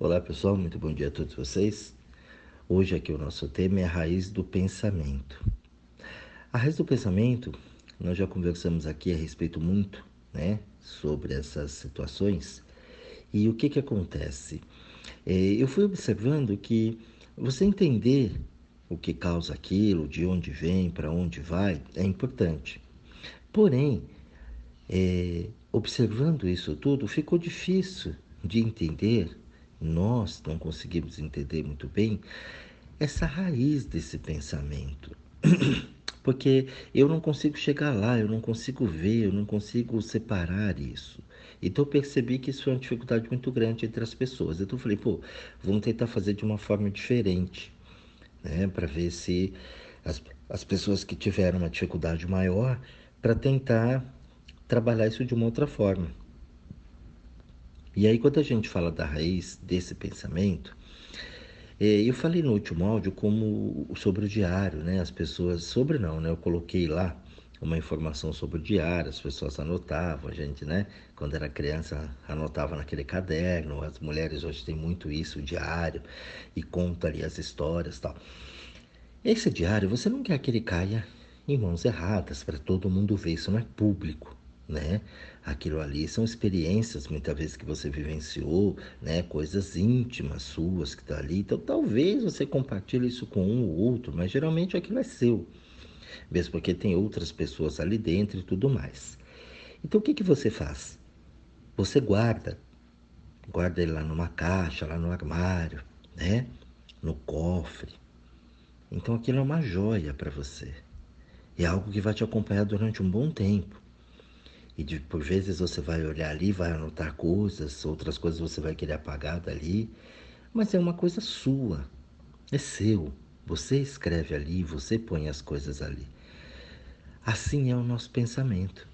Olá pessoal, muito bom dia a todos vocês. Hoje aqui o nosso tema é a raiz do pensamento. A raiz do pensamento, nós já conversamos aqui a respeito muito, né, sobre essas situações. E o que que acontece? É, eu fui observando que você entender o que causa aquilo, de onde vem, para onde vai, é importante. Porém, é, observando isso tudo, ficou difícil de entender nós não conseguimos entender muito bem essa raiz desse pensamento. Porque eu não consigo chegar lá, eu não consigo ver, eu não consigo separar isso. Então eu percebi que isso é uma dificuldade muito grande entre as pessoas. Então eu falei, pô, vamos tentar fazer de uma forma diferente, né? Para ver se as, as pessoas que tiveram uma dificuldade maior, para tentar trabalhar isso de uma outra forma. E aí, quando a gente fala da raiz desse pensamento, é, eu falei no último áudio como sobre o diário, né? As pessoas, sobre não, né? Eu coloquei lá uma informação sobre o diário, as pessoas anotavam, a gente, né? Quando era criança, anotava naquele caderno, as mulheres hoje têm muito isso, o diário, e conta ali as histórias tal. Esse diário, você não quer que ele caia em mãos erradas, para todo mundo ver, isso não é público né? Aquilo ali são experiências muitas vezes que você vivenciou, né? Coisas íntimas suas que tá ali. Então talvez você compartilhe isso com um ou outro, mas geralmente aquilo é seu, mesmo porque tem outras pessoas ali dentro e tudo mais. Então o que que você faz? Você guarda, guarda ele lá numa caixa, lá no armário, né? No cofre. Então aquilo é uma joia para você. É algo que vai te acompanhar durante um bom tempo. E de, por vezes você vai olhar ali, vai anotar coisas, outras coisas você vai querer apagar dali, mas é uma coisa sua, é seu. Você escreve ali, você põe as coisas ali. Assim é o nosso pensamento.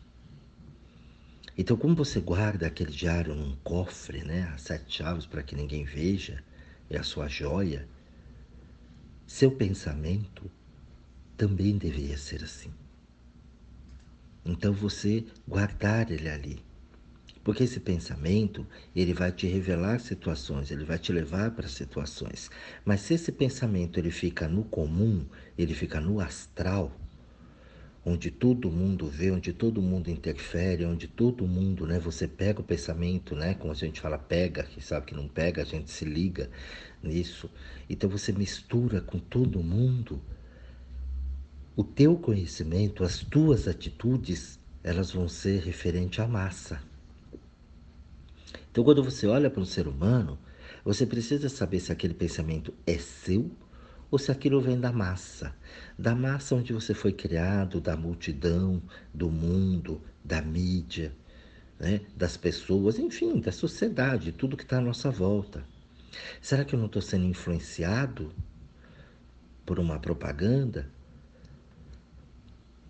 Então, como você guarda aquele diário num cofre, né, as sete chaves para que ninguém veja, é a sua joia, seu pensamento também deveria ser assim. Então você guardar ele ali. Porque esse pensamento, ele vai te revelar situações, ele vai te levar para situações. Mas se esse pensamento ele fica no comum, ele fica no astral, onde todo mundo vê, onde todo mundo interfere, onde todo mundo, né, você pega o pensamento, né, como a gente fala pega, que sabe que não pega, a gente se liga nisso. Então você mistura com todo mundo, o teu conhecimento, as tuas atitudes, elas vão ser referente à massa. Então, quando você olha para um ser humano, você precisa saber se aquele pensamento é seu ou se aquilo vem da massa. Da massa onde você foi criado, da multidão, do mundo, da mídia, né? das pessoas, enfim, da sociedade, tudo que está à nossa volta. Será que eu não estou sendo influenciado por uma propaganda?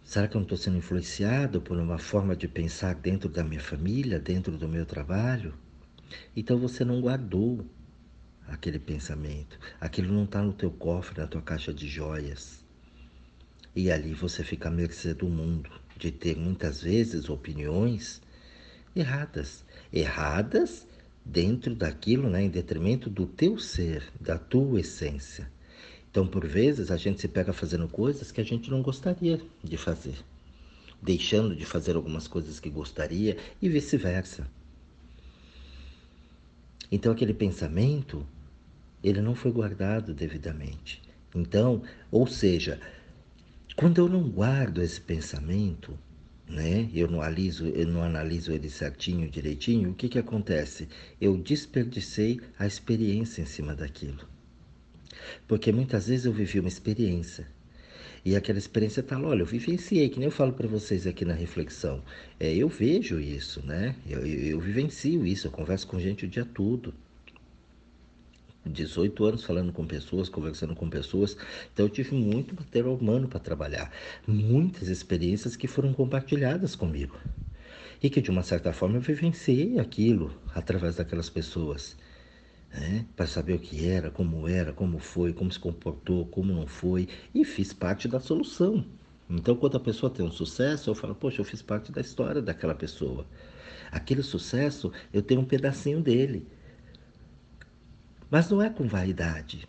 Será que eu não estou sendo influenciado por uma forma de pensar dentro da minha família, dentro do meu trabalho? Então você não guardou aquele pensamento. Aquilo não está no teu cofre, na tua caixa de joias. E ali você fica à mercê do mundo, de ter muitas vezes opiniões erradas. Erradas dentro daquilo, né, em detrimento do teu ser, da tua essência. Então, por vezes, a gente se pega fazendo coisas que a gente não gostaria de fazer, deixando de fazer algumas coisas que gostaria e vice-versa. Então, aquele pensamento, ele não foi guardado devidamente. Então, ou seja, quando eu não guardo esse pensamento, né? Eu não analiso, eu não analiso ele certinho, direitinho, o que que acontece? Eu desperdicei a experiência em cima daquilo. Porque muitas vezes eu vivi uma experiência. E aquela experiência lá, olha, eu vivenciei, que nem eu falo para vocês aqui na reflexão. É, eu vejo isso, né? Eu, eu, eu vivencio isso, eu converso com gente o dia todo. 18 anos falando com pessoas, conversando com pessoas. Então eu tive muito material humano para trabalhar, muitas experiências que foram compartilhadas comigo. E que de uma certa forma eu vivenciei aquilo através daquelas pessoas né? para saber o que era, como era, como foi, como se comportou, como não foi, e fiz parte da solução. Então, quando a pessoa tem um sucesso, eu falo, poxa, eu fiz parte da história daquela pessoa. Aquele sucesso, eu tenho um pedacinho dele. Mas não é com vaidade.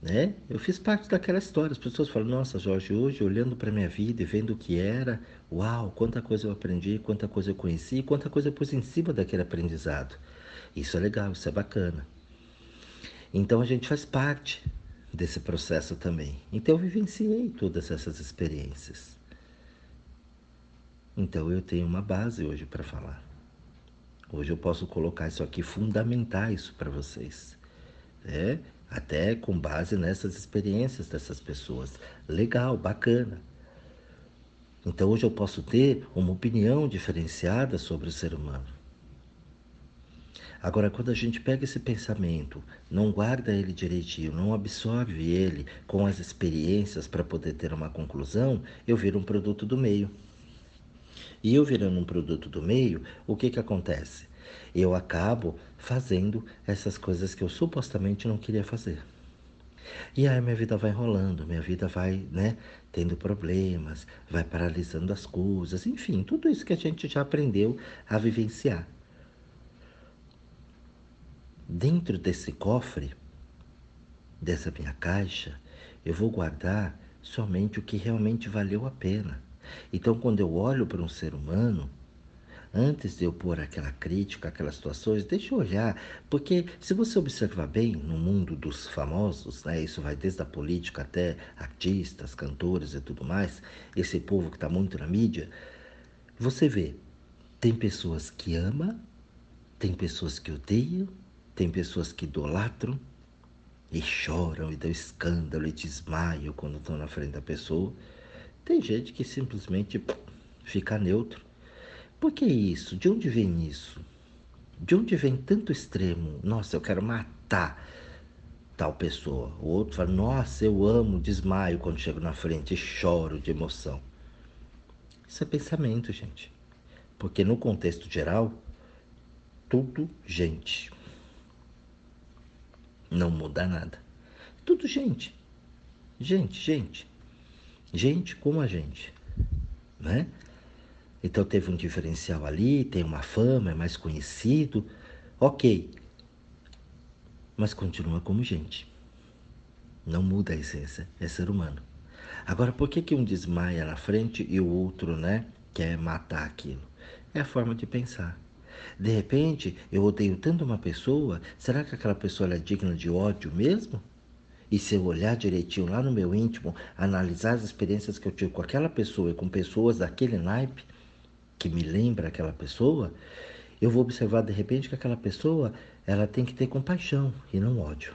Né? Eu fiz parte daquela história. As pessoas falam: Nossa, Jorge, hoje olhando para minha vida e vendo o que era, uau, quanta coisa eu aprendi, quanta coisa eu conheci, quanta coisa eu pus em cima daquele aprendizado. Isso é legal, isso é bacana. Então a gente faz parte desse processo também. Então eu vivenciei todas essas experiências. Então eu tenho uma base hoje para falar. Hoje eu posso colocar isso aqui, fundamentar isso para vocês. É, até com base nessas experiências dessas pessoas. Legal, bacana. Então hoje eu posso ter uma opinião diferenciada sobre o ser humano. Agora, quando a gente pega esse pensamento, não guarda ele direitinho, não absorve ele com as experiências para poder ter uma conclusão, eu viro um produto do meio. E eu virando um produto do meio, o que, que acontece? Eu acabo fazendo essas coisas que eu supostamente não queria fazer. E aí minha vida vai rolando, minha vida vai, né, tendo problemas, vai paralisando as coisas, enfim, tudo isso que a gente já aprendeu a vivenciar. Dentro desse cofre, dessa minha caixa, eu vou guardar somente o que realmente valeu a pena. Então, quando eu olho para um ser humano, antes de eu pôr aquela crítica, aquelas situações, deixa eu olhar, porque se você observar bem no mundo dos famosos, né, isso vai desde a política até artistas, cantores e tudo mais, esse povo que está muito na mídia, você vê, tem pessoas que amam, tem pessoas que odeiam, tem pessoas que idolatram e choram e dão escândalo e desmaiam quando estão na frente da pessoa. Tem gente que simplesmente fica neutro por que isso? De onde vem isso? De onde vem tanto extremo? Nossa, eu quero matar tal pessoa. O outro fala, nossa, eu amo, desmaio quando chego na frente e choro de emoção. Isso é pensamento, gente. Porque no contexto geral, tudo gente. Não muda nada. Tudo gente. Gente, gente. Gente como a gente. Né? Então teve um diferencial ali, tem uma fama, é mais conhecido. Ok. Mas continua como gente. Não muda a essência, é ser humano. Agora, por que, que um desmaia na frente e o outro, né, quer matar aquilo? É a forma de pensar. De repente, eu odeio tanto uma pessoa, será que aquela pessoa é digna de ódio mesmo? E se eu olhar direitinho lá no meu íntimo, analisar as experiências que eu tive com aquela pessoa e com pessoas daquele naipe, que me lembra aquela pessoa, eu vou observar de repente que aquela pessoa ela tem que ter compaixão e não ódio.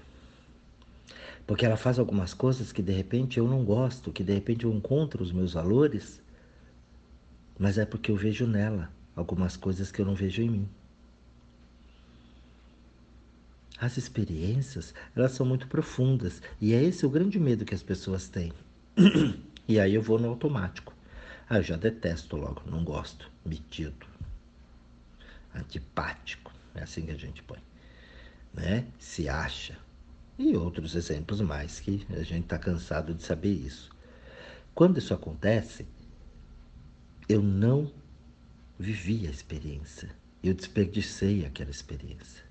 Porque ela faz algumas coisas que de repente eu não gosto, que de repente eu encontro os meus valores, mas é porque eu vejo nela algumas coisas que eu não vejo em mim. As experiências, elas são muito profundas e é esse o grande medo que as pessoas têm. e aí eu vou no automático. Ah, eu já detesto logo, não gosto. Metido. Antipático. É assim que a gente põe. Né? Se acha. E outros exemplos mais que a gente está cansado de saber isso. Quando isso acontece, eu não vivi a experiência. Eu desperdicei aquela experiência.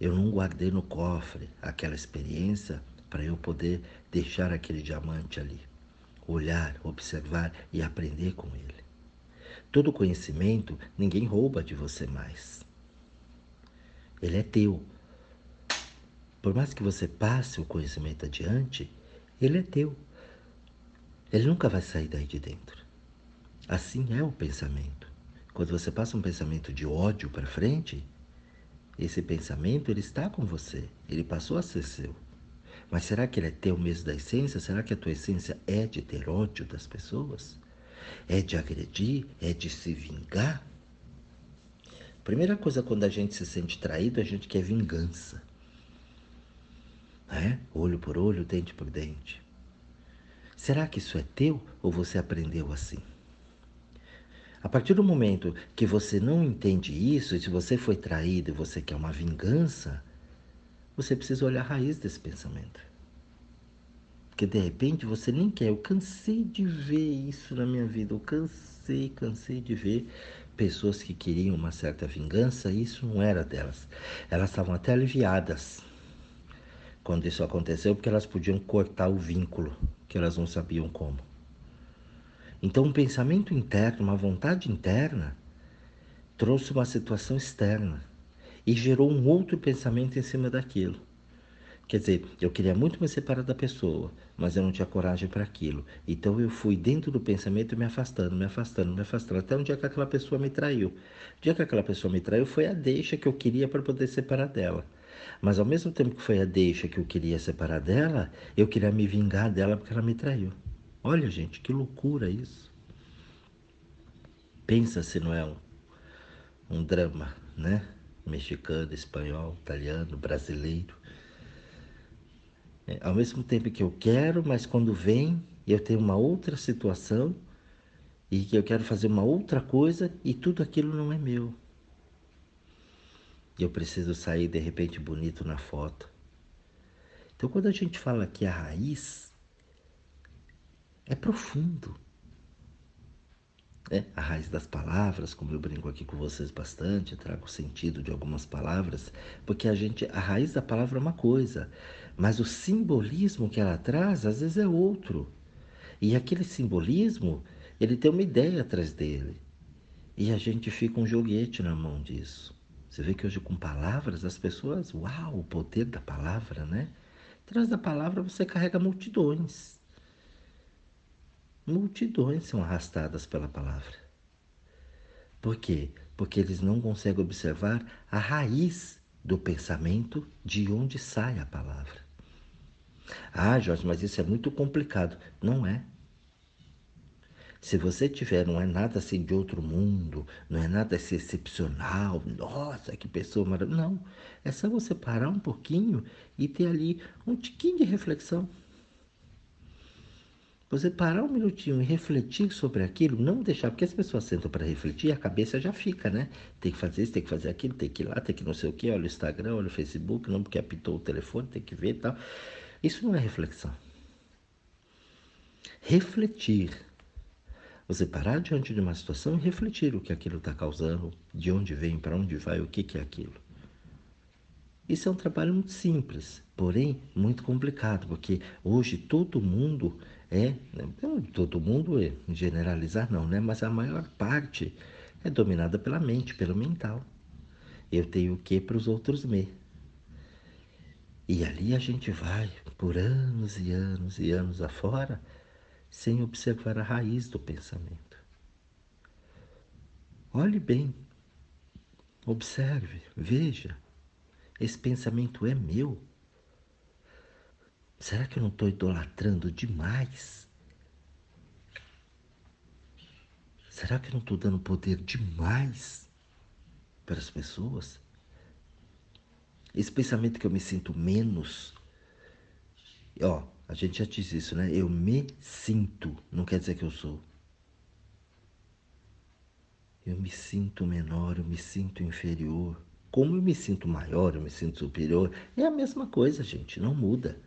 Eu não guardei no cofre aquela experiência para eu poder deixar aquele diamante ali olhar, observar e aprender com ele. Todo conhecimento ninguém rouba de você mais. Ele é teu. Por mais que você passe o conhecimento adiante, ele é teu. Ele nunca vai sair daí de dentro. Assim é o pensamento. Quando você passa um pensamento de ódio para frente, esse pensamento ele está com você, ele passou a ser seu. Mas será que ele é teu mesmo da essência? Será que a tua essência é de ter ódio das pessoas? É de agredir? É de se vingar? Primeira coisa, quando a gente se sente traído, a gente quer vingança. É? Olho por olho, dente por dente. Será que isso é teu ou você aprendeu assim? A partir do momento que você não entende isso, e se você foi traído e você quer uma vingança, você precisa olhar a raiz desse pensamento. Porque de repente você nem quer. Eu cansei de ver isso na minha vida. Eu cansei, cansei de ver pessoas que queriam uma certa vingança e isso não era delas. Elas estavam até aliviadas. quando isso aconteceu, porque elas podiam cortar o vínculo, que elas não sabiam como. Então, um pensamento interno, uma vontade interna, trouxe uma situação externa e gerou um outro pensamento em cima daquilo. Quer dizer, eu queria muito me separar da pessoa, mas eu não tinha coragem para aquilo. Então eu fui dentro do pensamento me afastando, me afastando, me afastando, até um dia que aquela pessoa me traiu. O dia que aquela pessoa me traiu foi a deixa que eu queria para poder separar dela. Mas ao mesmo tempo que foi a deixa que eu queria separar dela, eu queria me vingar dela porque ela me traiu. Olha, gente, que loucura isso. Pensa se não é um, um drama, né? Mexicano, espanhol, italiano, brasileiro. É, ao mesmo tempo que eu quero, mas quando vem, eu tenho uma outra situação e que eu quero fazer uma outra coisa e tudo aquilo não é meu. Eu preciso sair de repente bonito na foto. Então, quando a gente fala que a raiz é profundo. É, a raiz das palavras, como eu brinco aqui com vocês bastante, trago o sentido de algumas palavras, porque a gente, a raiz da palavra é uma coisa, mas o simbolismo que ela traz às vezes é outro. E aquele simbolismo, ele tem uma ideia atrás dele. E a gente fica um joguete na mão disso. Você vê que hoje com palavras as pessoas, uau, o poder da palavra, né? Atrás da palavra você carrega multidões. Multidões são arrastadas pela palavra. Por quê? Porque eles não conseguem observar a raiz do pensamento de onde sai a palavra. Ah, Jorge, mas isso é muito complicado. Não é. Se você tiver, não é nada assim de outro mundo, não é nada assim excepcional, nossa, que pessoa maravilhosa. Não. É só você parar um pouquinho e ter ali um tiquinho de reflexão. Você parar um minutinho e refletir sobre aquilo, não deixar, porque as pessoas sentam para refletir e a cabeça já fica, né? Tem que fazer isso, tem que fazer aquilo, tem que ir lá, tem que não sei o que, olha o Instagram, olha o Facebook, não porque apitou o telefone, tem que ver e tal. Isso não é reflexão. Refletir. Você parar diante de uma situação e refletir o que aquilo está causando, de onde vem, para onde vai, o que, que é aquilo. Isso é um trabalho muito simples, porém muito complicado, porque hoje todo mundo é, né, todo mundo é, generalizar não, né? Mas a maior parte é dominada pela mente, pelo mental. Eu tenho o que para os outros me. E ali a gente vai por anos e anos e anos afora sem observar a raiz do pensamento. Olhe bem, observe, veja. Esse pensamento é meu? Será que eu não estou idolatrando demais? Será que eu não estou dando poder demais para as pessoas? Esse pensamento que eu me sinto menos, ó, a gente já diz isso, né? Eu me sinto, não quer dizer que eu sou. Eu me sinto menor, eu me sinto inferior. Como eu me sinto maior, eu me sinto superior, é a mesma coisa, gente, não muda.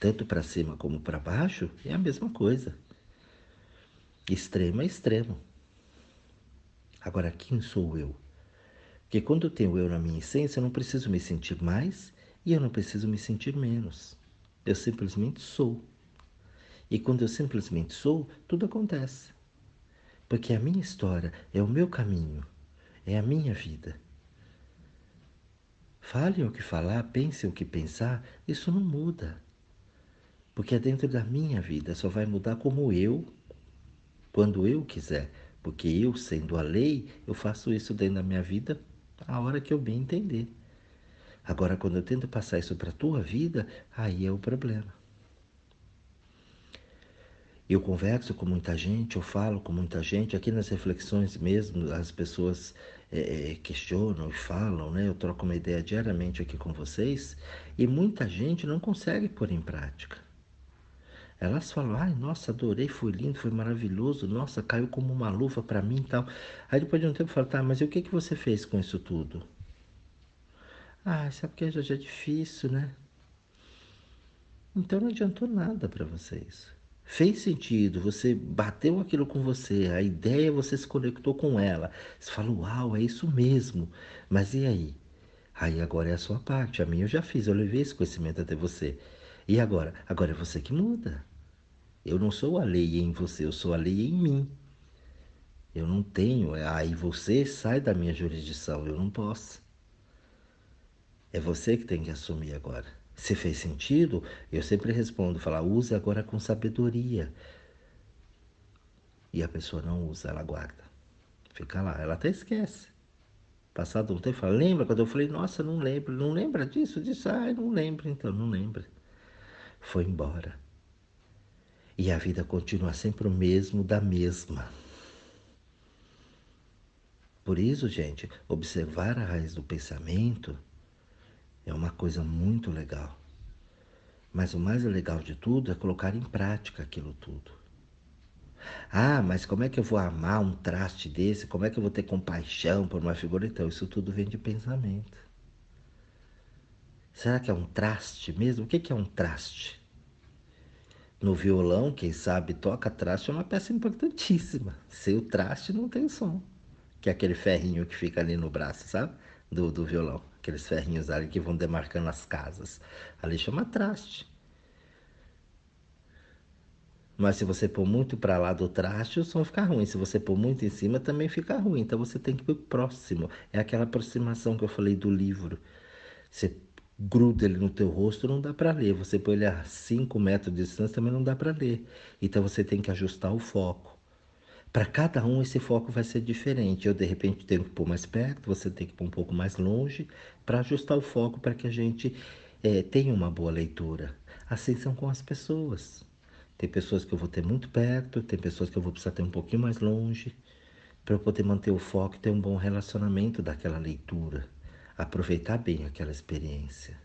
Tanto para cima como para baixo, é a mesma coisa. Extremo é extremo. Agora, quem sou eu? Porque quando eu tenho eu na minha essência, eu não preciso me sentir mais e eu não preciso me sentir menos. Eu simplesmente sou. E quando eu simplesmente sou, tudo acontece. Porque a minha história é o meu caminho, é a minha vida. Falem o que falar, pensem o que pensar, isso não muda. Porque é dentro da minha vida, só vai mudar como eu, quando eu quiser. Porque eu, sendo a lei, eu faço isso dentro da minha vida a hora que eu bem entender. Agora, quando eu tento passar isso para a tua vida, aí é o problema. Eu converso com muita gente, eu falo com muita gente, aqui nas reflexões mesmo, as pessoas é, é questionam e falam, né? Eu troco uma ideia diariamente aqui com vocês, e muita gente não consegue pôr em prática. Elas falam, ai, nossa, adorei, foi lindo, foi maravilhoso, nossa, caiu como uma luva para mim e tal. Aí depois de um tempo falo, tá, mas e o que, que você fez com isso tudo? Ah, sabe que já é difícil, né? Então não adiantou nada para vocês. Fez sentido, você bateu aquilo com você, a ideia você se conectou com ela. Você falou, uau, é isso mesmo. Mas e aí? Aí agora é a sua parte. A minha eu já fiz, eu levei esse conhecimento até você. E agora? Agora é você que muda. Eu não sou a lei em você, eu sou a lei em mim. Eu não tenho, é, aí você sai da minha jurisdição, eu não posso. É você que tem que assumir agora. Se fez sentido, eu sempre respondo, falar, use agora com sabedoria. E a pessoa não usa, ela guarda. Fica lá, ela até esquece. Passado um tempo, fala, lembra quando eu falei, nossa, não lembro, não lembra disso, disso, ai, não lembro, então, não lembra. Foi embora. E a vida continua sempre o mesmo da mesma. Por isso, gente, observar a raiz do pensamento é uma coisa muito legal. Mas o mais legal de tudo é colocar em prática aquilo tudo. Ah, mas como é que eu vou amar um traste desse? Como é que eu vou ter compaixão por uma figura? Então, isso tudo vem de pensamento. Será que é um traste mesmo? O que é um traste? No violão, quem sabe toca traste é uma peça importantíssima. Sem o traste não tem som. Que é aquele ferrinho que fica ali no braço, sabe? Do, do violão. Aqueles ferrinhos ali que vão demarcando as casas. Ali chama traste. Mas se você pôr muito para lá do traste, o som fica ruim. Se você pôr muito em cima, também fica ruim. Então você tem que ir próximo. É aquela aproximação que eu falei do livro. Você gruda ele no teu rosto, não dá para ler. Você põe ele a 5 metros de distância, também não dá para ler. Então você tem que ajustar o foco. Para cada um, esse foco vai ser diferente. Eu, de repente, tenho que pôr mais perto, você tem que pôr um pouco mais longe, para ajustar o foco para que a gente é, tenha uma boa leitura. Assim são com as pessoas. Tem pessoas que eu vou ter muito perto, tem pessoas que eu vou precisar ter um pouquinho mais longe, para eu poder manter o foco e ter um bom relacionamento daquela leitura, aproveitar bem aquela experiência.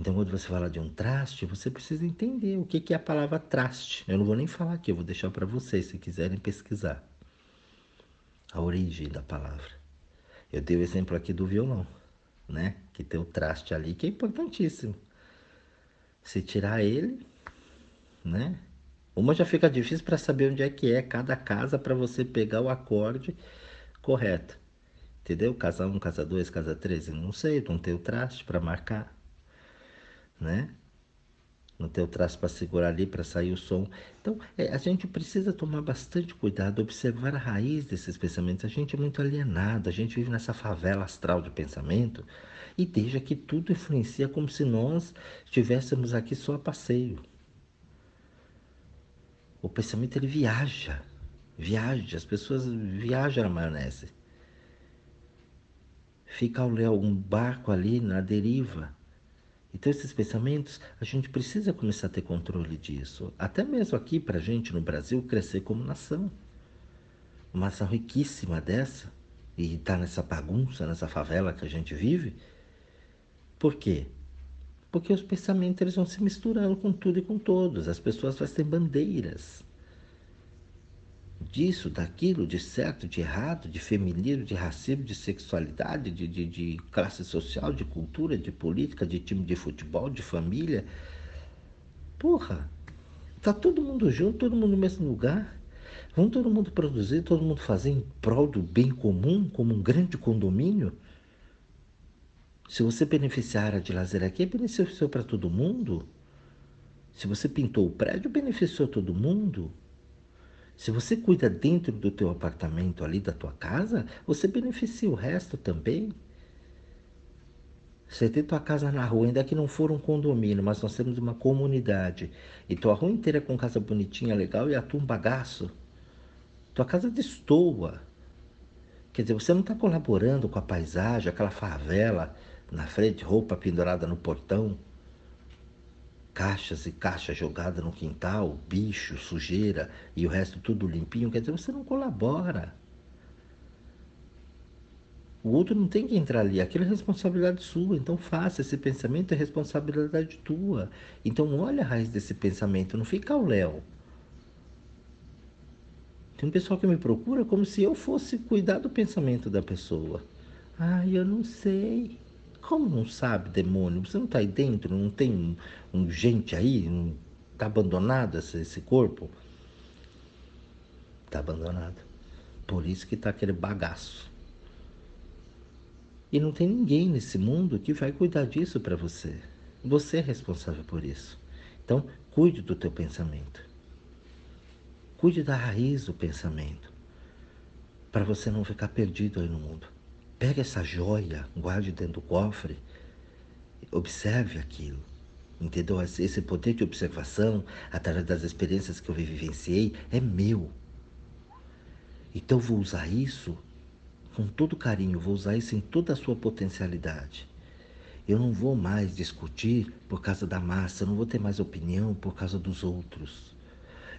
Então, quando você fala de um traste, você precisa entender o que é a palavra traste. Eu não vou nem falar aqui, eu vou deixar para vocês, se quiserem pesquisar a origem da palavra. Eu dei o exemplo aqui do violão, né? Que tem o traste ali, que é importantíssimo. Se tirar ele, né? Uma já fica difícil para saber onde é que é cada casa para você pegar o acorde correto. Entendeu? Casa 1, casa 2, casa 3, não sei, não tem o traste para marcar, né? Não tem o traste para segurar ali para sair o som. Então, é, a gente precisa tomar bastante cuidado, observar a raiz desses pensamentos. A gente é muito alienado, a gente vive nessa favela astral de pensamento e deixa que tudo influencia como se nós estivéssemos aqui só a passeio. O pensamento ele viaja, viaja, as pessoas viajam na maionese. Fica ao ler algum barco ali na deriva. Então, esses pensamentos, a gente precisa começar a ter controle disso. Até mesmo aqui, para a gente no Brasil, crescer como nação. Uma nação riquíssima dessa, e está nessa bagunça, nessa favela que a gente vive. Por quê? Porque os pensamentos eles vão se misturando com tudo e com todos. As pessoas vão ter bandeiras disso, daquilo, de certo, de errado, de feminino, de racismo, de sexualidade, de, de, de, classe social, de cultura, de política, de time de futebol, de família. Porra, tá todo mundo junto, todo mundo no mesmo lugar. Vamos todo mundo produzir, todo mundo fazer em prol do bem comum, como um grande condomínio. Se você beneficiar a área de lazer aqui, beneficiou para todo mundo. Se você pintou o prédio, beneficiou todo mundo. Se você cuida dentro do teu apartamento ali, da tua casa, você beneficia o resto também. Você tem tua casa na rua, ainda que não for um condomínio, mas nós temos uma comunidade. E tua rua inteira com casa bonitinha, legal, e a tua um bagaço. Tua casa destoa. Quer dizer, você não está colaborando com a paisagem, aquela favela, na frente, roupa pendurada no portão, caixas e caixas jogadas no quintal, bicho, sujeira e o resto tudo limpinho, quer dizer, você não colabora. O outro não tem que entrar ali, aquilo é responsabilidade sua, então faça, esse pensamento é responsabilidade tua. Então olha a raiz desse pensamento, não fica ao léu. Tem um pessoal que me procura como se eu fosse cuidar do pensamento da pessoa. Ah, eu não sei. Como não sabe, demônio? Você não está aí dentro? Não tem um, um gente aí? Está abandonado esse, esse corpo? Está abandonado. Por isso que está aquele bagaço. E não tem ninguém nesse mundo que vai cuidar disso para você. Você é responsável por isso. Então, cuide do teu pensamento. Cuide da raiz do pensamento. Para você não ficar perdido aí no mundo. Pegue essa joia, guarde dentro do cofre. Observe aquilo. Entendeu? Esse poder de observação, através das experiências que eu vivenciei, é meu. Então vou usar isso com todo carinho, vou usar isso em toda a sua potencialidade. Eu não vou mais discutir por causa da massa, eu não vou ter mais opinião por causa dos outros.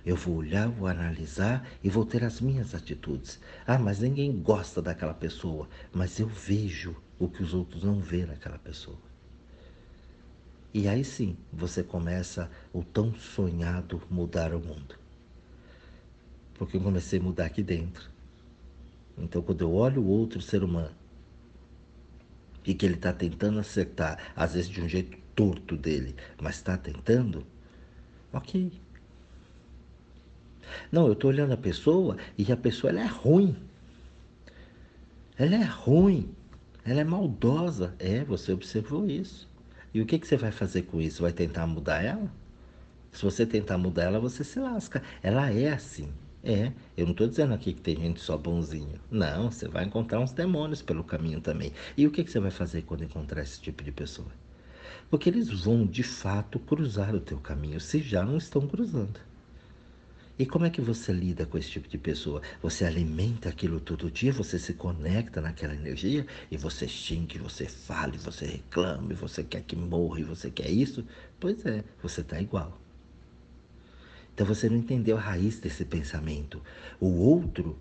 Eu vou olhar, vou analisar e vou ter as minhas atitudes. Ah, mas ninguém gosta daquela pessoa, mas eu vejo o que os outros não vê naquela pessoa. E aí sim, você começa o tão sonhado mudar o mundo. Porque eu comecei a mudar aqui dentro. Então, quando eu olho o outro ser humano e que ele está tentando acertar, às vezes de um jeito torto dele, mas está tentando, ok. Não, eu estou olhando a pessoa e a pessoa ela é ruim. Ela é ruim. Ela é maldosa. É, você observou isso. E o que, que você vai fazer com isso? Vai tentar mudar ela? Se você tentar mudar ela, você se lasca. Ela é assim. É, eu não estou dizendo aqui que tem gente só bonzinho. Não, você vai encontrar uns demônios pelo caminho também. E o que, que você vai fazer quando encontrar esse tipo de pessoa? Porque eles vão de fato cruzar o teu caminho, se já não estão cruzando. E como é que você lida com esse tipo de pessoa? Você alimenta aquilo todo dia, você se conecta naquela energia e você xingue, você fala, você reclama, você quer que morra você quer isso? Pois é, você está igual. Então você não entendeu a raiz desse pensamento. O outro,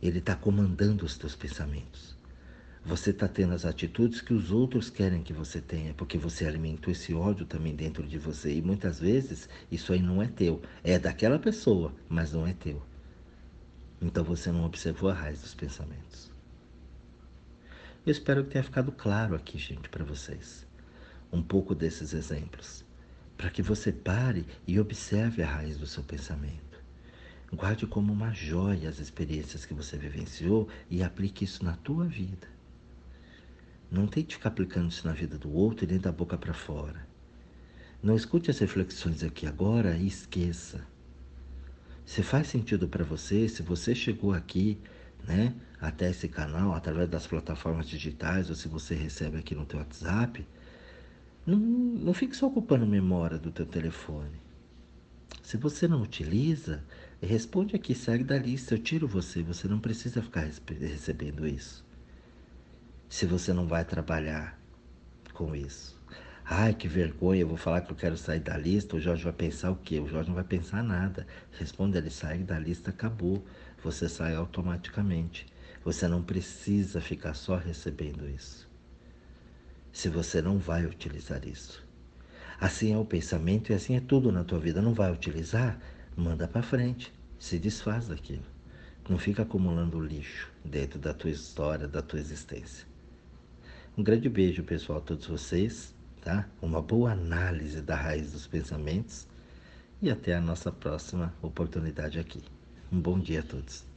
ele está comandando os teus pensamentos. Você está tendo as atitudes que os outros querem que você tenha, porque você alimentou esse ódio também dentro de você. E muitas vezes isso aí não é teu. É daquela pessoa, mas não é teu. Então você não observou a raiz dos pensamentos. Eu espero que tenha ficado claro aqui, gente, para vocês. Um pouco desses exemplos para que você pare e observe a raiz do seu pensamento. Guarde como uma joia as experiências que você vivenciou e aplique isso na tua vida. Não tente ficar aplicando isso na vida do outro e nem da boca para fora. Não escute as reflexões aqui agora e esqueça. Se faz sentido para você, se você chegou aqui, né, até esse canal através das plataformas digitais ou se você recebe aqui no teu WhatsApp, não, não fique só ocupando memória do teu telefone. Se você não utiliza, responde aqui, segue da lista, eu tiro você, você não precisa ficar recebendo isso. Se você não vai trabalhar com isso. Ai, que vergonha, eu vou falar que eu quero sair da lista, o Jorge vai pensar o quê? O Jorge não vai pensar nada. Responde ele, sai da lista, acabou. Você sai automaticamente. Você não precisa ficar só recebendo isso se você não vai utilizar isso. Assim é o pensamento e assim é tudo na tua vida. Não vai utilizar? Manda para frente, se desfaz daquilo. Não fica acumulando lixo dentro da tua história, da tua existência. Um grande beijo, pessoal, a todos vocês, tá? Uma boa análise da raiz dos pensamentos e até a nossa próxima oportunidade aqui. Um bom dia a todos.